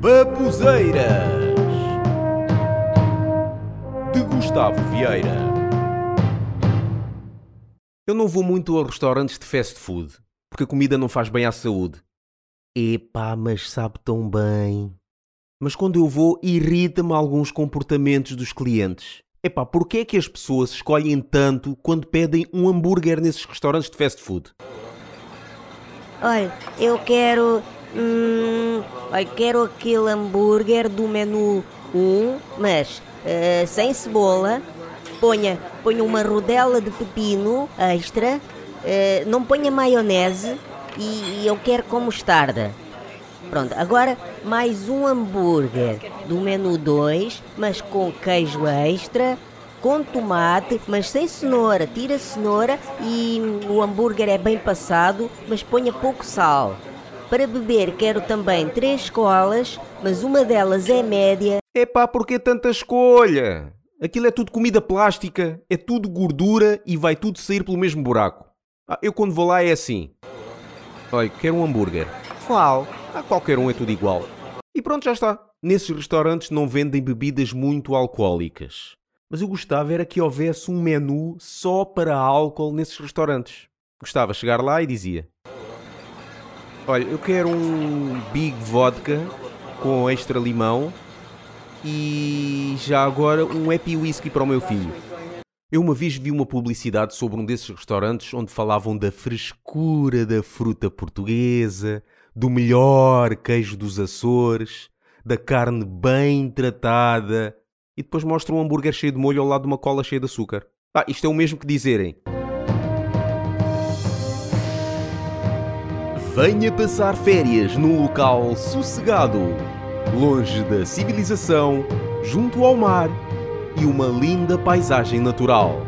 Babuzeiras de Gustavo Vieira. Eu não vou muito a restaurantes de fast food, porque a comida não faz bem à saúde. Epá, mas sabe tão bem. Mas quando eu vou, irrita-me alguns comportamentos dos clientes. Epá, porquê é que as pessoas escolhem tanto quando pedem um hambúrguer nesses restaurantes de fast food? Olha, eu quero. Hum, olha, quero aquele hambúrguer do menu 1, mas eh, sem cebola. Ponha, ponha uma rodela de pepino extra. eh, não ponha maionese e, e eu quero com mostarda. Pronto, agora mais um hambúrguer do menu 2, mas com queijo extra, com tomate, mas sem cenoura. Tira a cenoura e o hambúrguer é bem passado, mas ponha pouco sal. Para beber quero também três colas, mas uma delas é média. Epá, porquê tanta escolha? Aquilo é tudo comida plástica, é tudo gordura e vai tudo sair pelo mesmo buraco. Ah, eu quando vou lá é assim. Olha, quero um hambúrguer. Qual? Ah, qualquer um é tudo igual. E pronto, já está. Nesses restaurantes não vendem bebidas muito alcoólicas. Mas eu gostava era que houvesse um menu só para álcool nesses restaurantes. Gostava chegar lá e dizia: Olha, eu quero um Big Vodka com extra limão e já agora um Happy Whisky para o meu filho. Eu uma vez vi uma publicidade sobre um desses restaurantes onde falavam da frescura da fruta portuguesa, do melhor queijo dos Açores, da carne bem tratada e depois mostram um hambúrguer cheio de molho ao lado de uma cola cheia de açúcar. Ah, isto é o mesmo que dizerem. Venha passar férias num local sossegado, longe da civilização, junto ao mar e uma linda paisagem natural.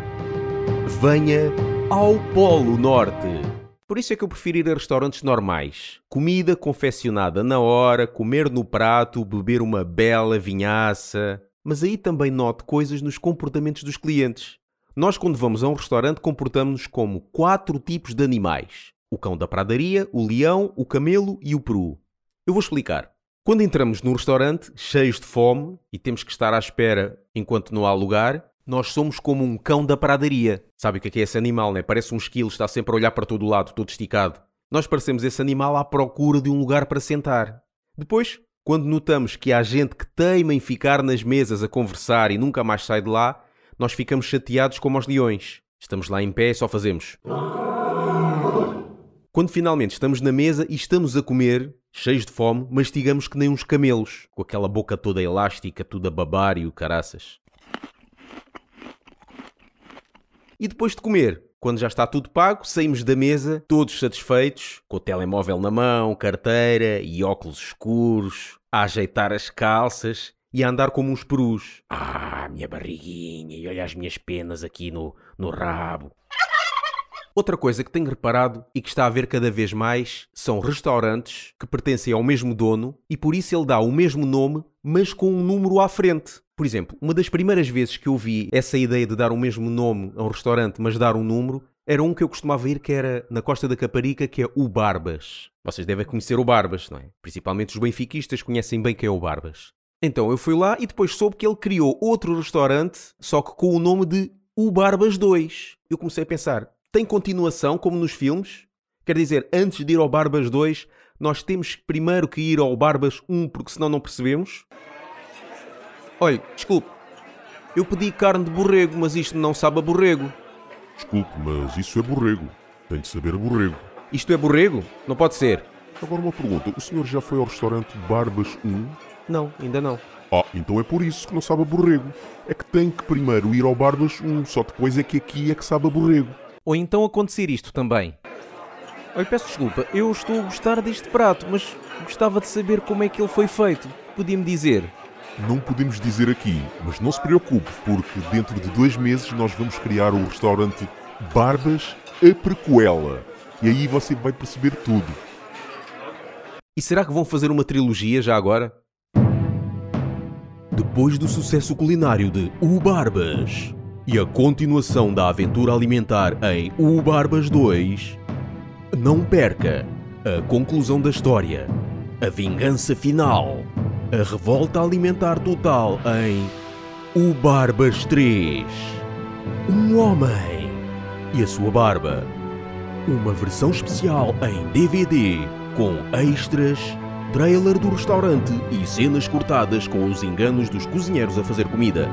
Venha ao Polo Norte. Por isso é que eu prefiro ir a restaurantes normais. Comida confeccionada na hora, comer no prato, beber uma bela vinhaça. Mas aí também noto coisas nos comportamentos dos clientes. Nós, quando vamos a um restaurante, comportamos-nos como quatro tipos de animais: o cão da pradaria, o leão, o camelo e o peru. Eu vou explicar. Quando entramos num restaurante cheios de fome e temos que estar à espera enquanto não há lugar, nós somos como um cão da pradaria. Sabe o que é, é esse animal, né? Parece um esquilo, está sempre a olhar para todo lado, todo esticado. Nós parecemos esse animal à procura de um lugar para sentar. Depois, quando notamos que há gente que teima em ficar nas mesas a conversar e nunca mais sai de lá, nós ficamos chateados como os leões. Estamos lá em pé e só fazemos. Quando finalmente estamos na mesa e estamos a comer, cheios de fome, mastigamos que nem uns camelos, com aquela boca toda elástica, tudo a babar e o caraças. E depois de comer, quando já está tudo pago, saímos da mesa, todos satisfeitos, com o telemóvel na mão, carteira e óculos escuros, a ajeitar as calças e a andar como uns perus. Ah, minha barriguinha, e olha as minhas penas aqui no, no rabo. Outra coisa que tenho reparado e que está a ver cada vez mais são restaurantes que pertencem ao mesmo dono e por isso ele dá o mesmo nome, mas com um número à frente. Por exemplo, uma das primeiras vezes que eu vi essa ideia de dar o mesmo nome a um restaurante, mas dar um número, era um que eu costumava ir que era na Costa da Caparica, que é o Barbas. Vocês devem conhecer o Barbas, não é? Principalmente os benfiquistas conhecem bem quem é o Barbas. Então eu fui lá e depois soube que ele criou outro restaurante, só que com o nome de O Barbas 2. Eu comecei a pensar, tem continuação, como nos filmes? Quer dizer, antes de ir ao Barbas 2, nós temos primeiro que ir ao Barbas 1, porque senão não percebemos? Olhe, desculpe, eu pedi carne de borrego, mas isto não sabe a borrego. Desculpe, mas isso é borrego. Tem de saber a borrego. Isto é borrego? Não pode ser. Agora uma pergunta: o senhor já foi ao restaurante Barbas 1? Não, ainda não. Ah, então é por isso que não sabe a borrego. É que tem que primeiro ir ao Barbas 1, só depois é que aqui é que sabe a borrego. Ou então acontecer isto também. Olha, peço desculpa, eu estou a gostar deste prato, mas gostava de saber como é que ele foi feito. Podia-me dizer? Não podemos dizer aqui, mas não se preocupe, porque dentro de dois meses nós vamos criar o restaurante Barbas a Prequela. E aí você vai perceber tudo. E será que vão fazer uma trilogia já agora? Depois do sucesso culinário de O Barbas e a continuação da aventura alimentar em O Barbas 2, não perca a conclusão da história, a vingança final a revolta alimentar total em O Barbas 3. Um homem e a sua barba. Uma versão especial em DVD com extras, trailer do restaurante e cenas cortadas com os enganos dos cozinheiros a fazer comida.